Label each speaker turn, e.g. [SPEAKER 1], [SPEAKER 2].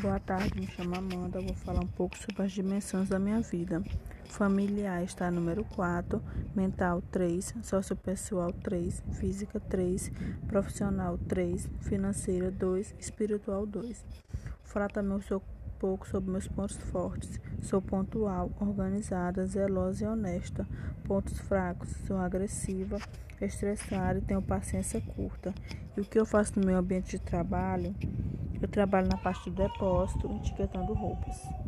[SPEAKER 1] Boa tarde, me chamo Amanda. Vou falar um pouco sobre as dimensões da minha vida. Familiar está número 4, mental 3, sociopessoal 3, física 3, profissional 3, financeira 2, espiritual 2. Falar também um pouco sobre meus pontos fortes. Sou pontual, organizada, zelosa e honesta. Pontos fracos, sou agressiva, estressada e tenho paciência curta. E o que eu faço no meu ambiente de trabalho? Eu trabalho na parte do depósito, etiquetando roupas.